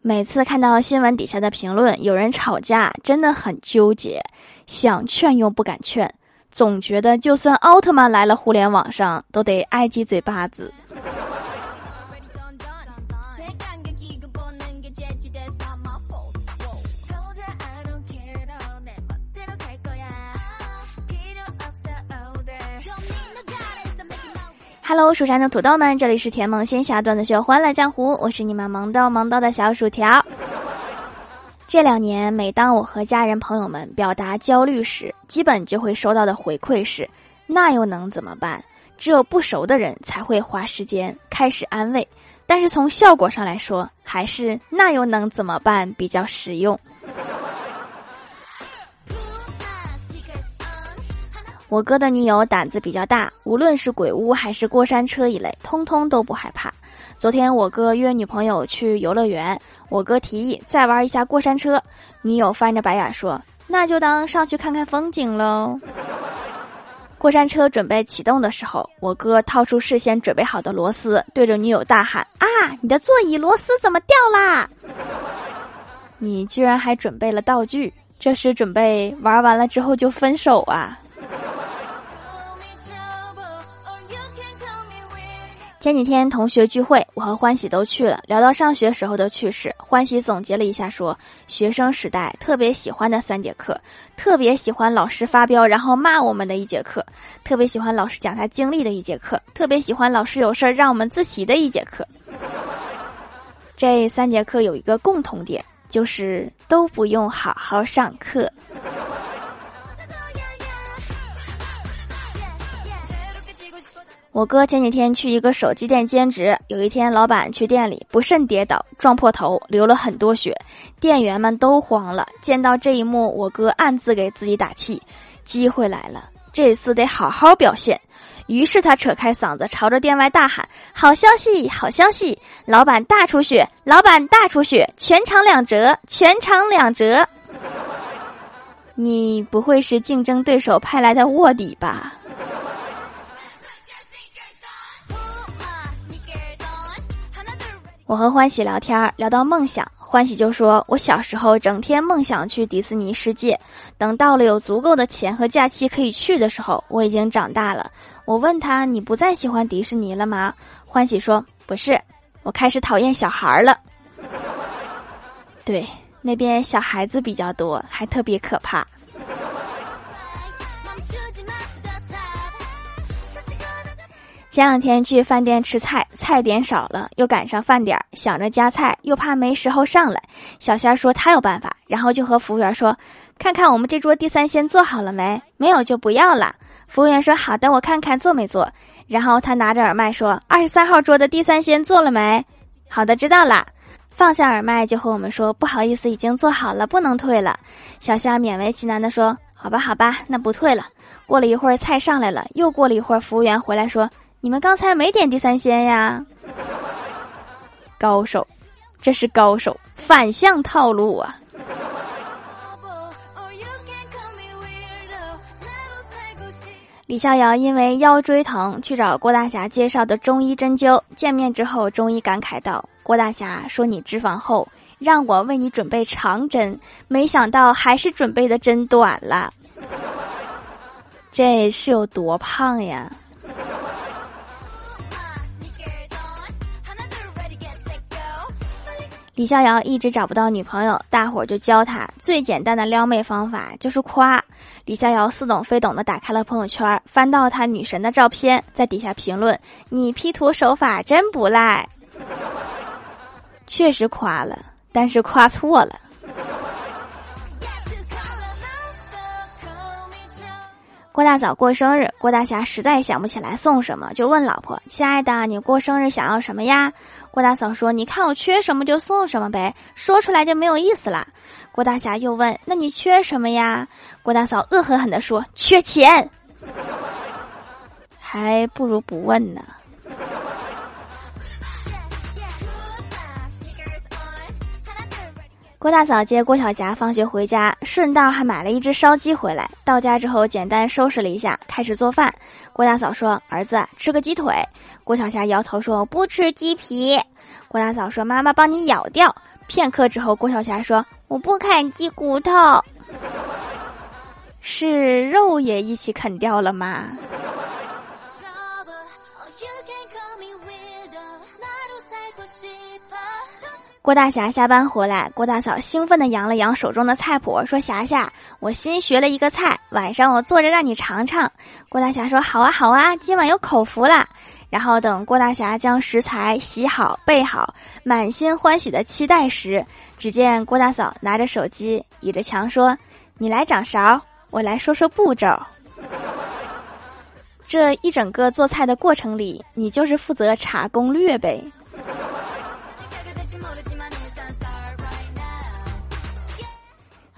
每次看到新闻底下的评论，有人吵架，真的很纠结，想劝又不敢劝，总觉得就算奥特曼来了互联网上，都得挨几嘴巴子。Hello，蜀山的土豆们，这里是甜萌仙侠段子秀《欢乐江湖》，我是你们萌豆萌豆的小薯条。这两年，每当我和家人朋友们表达焦虑时，基本就会收到的回馈是：“那又能怎么办？”只有不熟的人才会花时间开始安慰，但是从效果上来说，还是“那又能怎么办”比较实用。我哥的女友胆子比较大，无论是鬼屋还是过山车一类，通通都不害怕。昨天我哥约女朋友去游乐园，我哥提议再玩一下过山车，女友翻着白眼说：“那就当上去看看风景喽。”过山车准备启动的时候，我哥掏出事先准备好的螺丝，对着女友大喊：“啊，你的座椅螺丝怎么掉啦？你居然还准备了道具，这是准备玩完了之后就分手啊？”前几天同学聚会，我和欢喜都去了。聊到上学时候的趣事，欢喜总结了一下，说学生时代特别喜欢的三节课，特别喜欢老师发飙然后骂我们的一节课，特别喜欢老师讲他经历的一节课，特别喜欢老师有事儿让我们自习的一节课。这三节课有一个共同点，就是都不用好好上课。我哥前几天去一个手机店兼职，有一天老板去店里不慎跌倒，撞破头，流了很多血，店员们都慌了。见到这一幕，我哥暗自给自己打气，机会来了，这次得好好表现。于是他扯开嗓子，朝着店外大喊：“好消息，好消息！老板大出血，老板大出血，全场两折，全场两折！” 你不会是竞争对手派来的卧底吧？我和欢喜聊天，聊到梦想，欢喜就说：“我小时候整天梦想去迪士尼世界，等到了有足够的钱和假期可以去的时候，我已经长大了。”我问他：“你不再喜欢迪士尼了吗？”欢喜说：“不是，我开始讨厌小孩了。对，那边小孩子比较多，还特别可怕。”前两天去饭店吃菜，菜点少了，又赶上饭点儿，想着加菜，又怕没时候上来。小仙说他有办法，然后就和服务员说：“看看我们这桌地三鲜做好了没？没有就不要了。”服务员说：“好的，我看看做没做。”然后他拿着耳麦说：“二十三号桌的地三鲜做了没？”好的，知道了。放下耳麦就和我们说：“不好意思，已经做好了，不能退了。”小仙勉为其难的说：“好吧，好吧，那不退了。”过了一会儿，菜上来了，又过了一会儿，服务员回来说。你们刚才没点地三鲜呀？高手，这是高手，反向套路啊！李逍遥因为腰椎疼去找郭大侠介绍的中医针灸，见面之后，中医感慨道：“郭大侠说你脂肪厚，让我为你准备长针，没想到还是准备的针短了，这是有多胖呀？”李逍遥一直找不到女朋友，大伙儿就教他最简单的撩妹方法，就是夸。李逍遥似懂非懂的打开了朋友圈，翻到他女神的照片，在底下评论：“你 P 图手法真不赖。”确实夸了，但是夸错了。郭大嫂过生日，郭大侠实在想不起来送什么，就问老婆：“亲爱的，你过生日想要什么呀？”郭大嫂说：“你看我缺什么就送什么呗，说出来就没有意思了。”郭大侠又问：“那你缺什么呀？”郭大嫂恶狠狠地说：“缺钱，还不如不问呢。”郭大嫂接郭小霞放学回家，顺道还买了一只烧鸡回来。到家之后，简单收拾了一下，开始做饭。郭大嫂说：“儿子，吃个鸡腿。”郭小霞摇头说：“我不吃鸡皮。”郭大嫂说：“妈妈帮你咬掉。”片刻之后，郭晓霞说：“我不啃鸡骨头，是肉也一起啃掉了吗？”郭大侠下班回来，郭大嫂兴奋地扬了扬手中的菜谱，说：“霞霞，我新学了一个菜，晚上我做着让你尝尝。”郭大侠说：“好啊，好啊，今晚有口福了。”然后等郭大侠将食材洗好备好，满心欢喜的期待时，只见郭大嫂拿着手机倚着墙说：“你来掌勺，我来说说步骤。”这一整个做菜的过程里，你就是负责查攻略呗。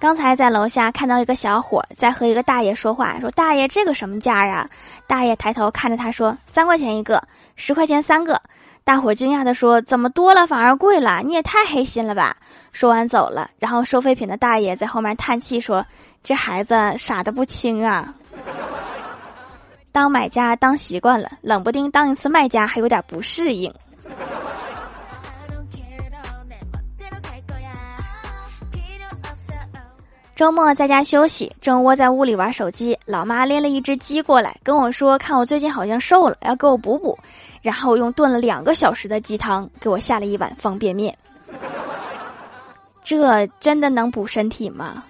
刚才在楼下看到一个小伙在和一个大爷说话，说：“大爷，这个什么价呀？”大爷抬头看着他说：“三块钱一个，十块钱三个。”大伙惊讶的说：“怎么多了反而贵了？你也太黑心了吧！”说完走了。然后收废品的大爷在后面叹气说：“这孩子傻的不轻啊！当买家当习惯了，冷不丁当一次卖家还有点不适应。”周末在家休息，正窝在屋里玩手机，老妈拎了一只鸡过来跟我说：“看我最近好像瘦了，要给我补补。”然后用炖了两个小时的鸡汤给我下了一碗方便面。这真的能补身体吗？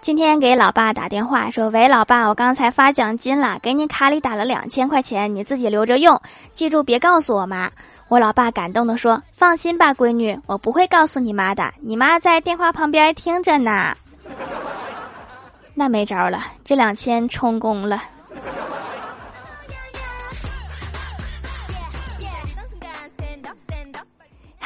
今天给老爸打电话说：“喂，老爸，我刚才发奖金了，给你卡里打了两千块钱，你自己留着用，记住别告诉我妈。”我老爸感动的说：“放心吧，闺女，我不会告诉你妈的。你妈在电话旁边听着呢。”那没招了，这两千充公了。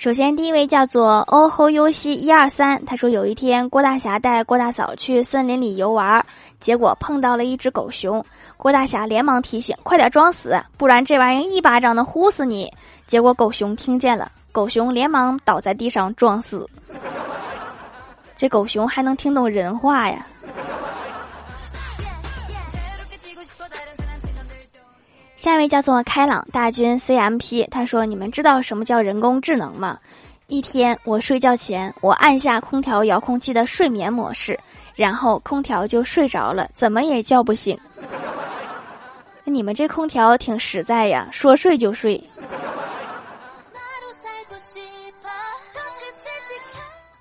首先，第一位叫做哦吼优西一二三，他说有一天郭大侠带郭大嫂去森林里游玩，结果碰到了一只狗熊。郭大侠连忙提醒：“快点装死，不然这玩意儿一巴掌能呼死你。”结果狗熊听见了，狗熊连忙倒在地上装死。这狗熊还能听懂人话呀？下一位叫做开朗大军 CMP，他说：“你们知道什么叫人工智能吗？一天我睡觉前，我按下空调遥控器的睡眠模式，然后空调就睡着了，怎么也叫不醒。你们这空调挺实在呀，说睡就睡。”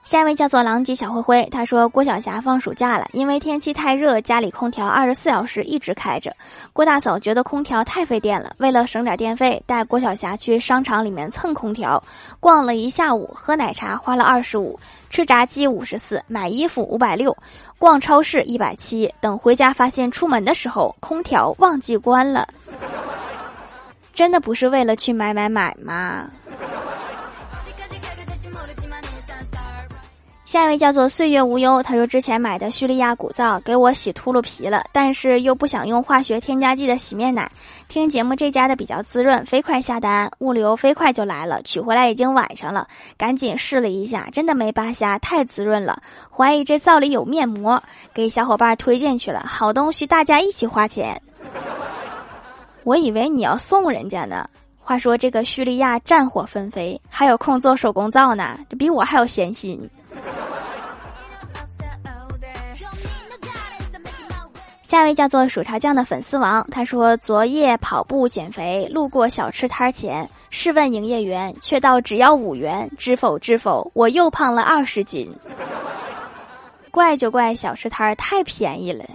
下一位叫做狼藉小灰灰，他说郭晓霞放暑假了，因为天气太热，家里空调二十四小时一直开着。郭大嫂觉得空调太费电了，为了省点电费，带郭晓霞去商场里面蹭空调，逛了一下午，喝奶茶花了二十五，吃炸鸡五十四，买衣服五百六，逛超市一百七。等回家发现出门的时候空调忘记关了，真的不是为了去买买买吗？下一位叫做岁月无忧，他说之前买的叙利亚古皂给我洗秃噜皮了，但是又不想用化学添加剂的洗面奶。听节目这家的比较滋润，飞快下单，物流飞快就来了，取回来已经晚上了，赶紧试了一下，真的没扒瞎，太滋润了。怀疑这皂里有面膜，给小伙伴推荐去了，好东西大家一起花钱。我以为你要送人家呢。话说这个叙利亚战火纷飞，还有空做手工皂呢，这比我还有闲心。下一位叫做薯条酱的粉丝王，他说昨夜跑步减肥，路过小吃摊前，试问营业员，却道只要五元，知否知否，我又胖了二十斤。怪就怪小吃摊太便宜了。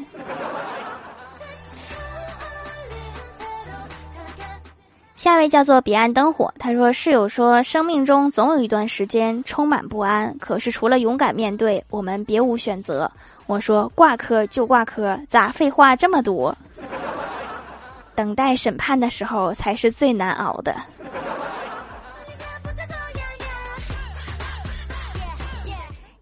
下一位叫做彼岸灯火，他说室友说生命中总有一段时间充满不安，可是除了勇敢面对，我们别无选择。我说挂科就挂科，咋废话这么多？等待审判的时候才是最难熬的。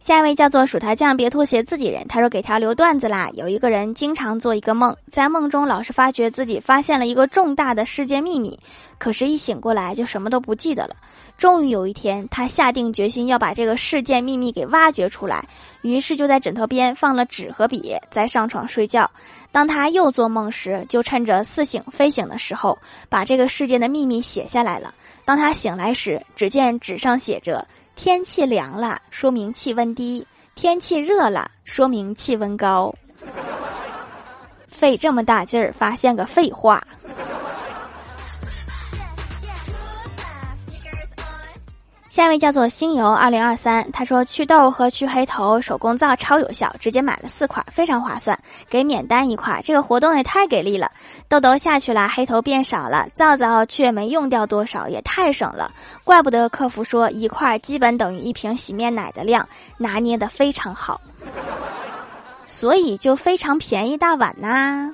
下一位叫做薯条酱，别拖鞋自己人。他说给条留段子啦。有一个人经常做一个梦，在梦中老是发觉自己发现了一个重大的世界秘密，可是，一醒过来就什么都不记得了。终于有一天，他下定决心要把这个世界秘密给挖掘出来，于是就在枕头边放了纸和笔，再上床睡觉。当他又做梦时，就趁着似醒非醒的时候，把这个世界的秘密写下来了。当他醒来时，只见纸上写着。天气凉了，说明气温低；天气热了，说明气温高。费这么大劲儿发现个废话。下一位叫做星游二零二三，他说祛痘和去黑头手工皂超有效，直接买了四块，非常划算，给免单一块，这个活动也太给力了，痘痘下去了，黑头变少了，皂皂却没用掉多少，也太省了，怪不得客服说一块基本等于一瓶洗面奶的量，拿捏的非常好，所以就非常便宜大碗呐。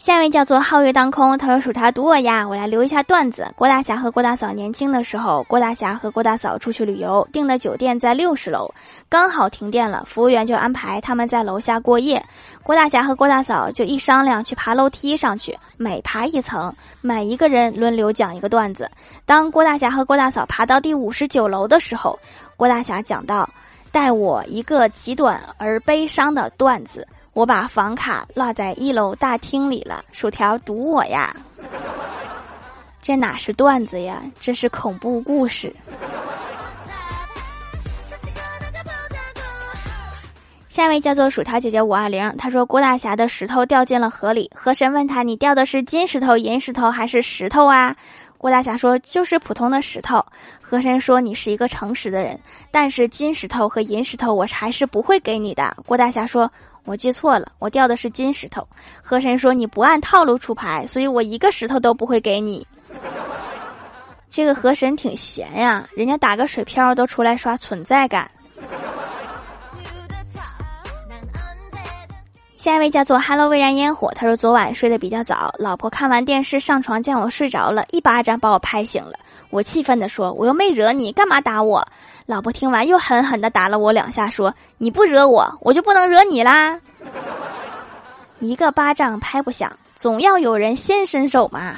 下一位叫做皓月当空，他说数他堵我呀，我来留一下段子。郭大侠和郭大嫂年轻的时候，郭大侠和郭大嫂出去旅游，订的酒店在六十楼，刚好停电了，服务员就安排他们在楼下过夜。郭大侠和郭大嫂就一商量去爬楼梯上去，每爬一层，每一个人轮流讲一个段子。当郭大侠和郭大嫂爬到第五十九楼的时候，郭大侠讲到：“带我一个极短而悲伤的段子。”我把房卡落在一楼大厅里了，薯条堵我呀！这哪是段子呀，这是恐怖故事。下一位叫做薯条姐姐五二零，她说郭大侠的石头掉进了河里，河神问他：“你掉的是金石头、银石头还是石头啊？”郭大侠说：“就是普通的石头。”河神说：“你是一个诚实的人，但是金石头和银石头我还是不会给你的。”郭大侠说。我记错了，我掉的是金石头。河神说你不按套路出牌，所以我一个石头都不会给你。这个河神挺闲呀，人家打个水漂都出来刷存在感。下一位叫做 Hello 未燃烟火，他说昨晚睡得比较早，老婆看完电视上床见我睡着了，一巴掌把我拍醒了。我气愤地说：“我又没惹你，干嘛打我？”老婆听完又狠狠地打了我两下，说：“你不惹我，我就不能惹你啦。”一个巴掌拍不响，总要有人先伸手嘛。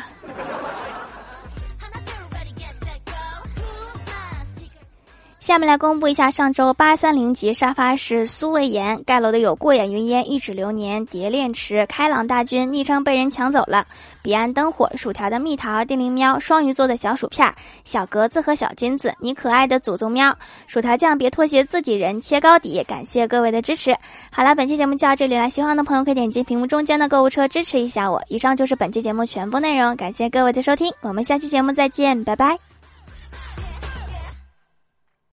下面来公布一下上周八三零级沙发是苏魏岩盖楼的有过眼云烟一指流年蝶恋池开朗大军昵称被人抢走了。彼岸灯火薯条的蜜桃叮铃喵双鱼座的小薯片小格子和小金子你可爱的祖宗喵。薯条酱别拖鞋自己人切糕底感谢各位的支持。好了本期节目就到这里了喜欢的朋友可以点击屏幕中间的购物车支持一下我。以上就是本期节目全部内容感谢各位的收听我们下期节目再见拜拜。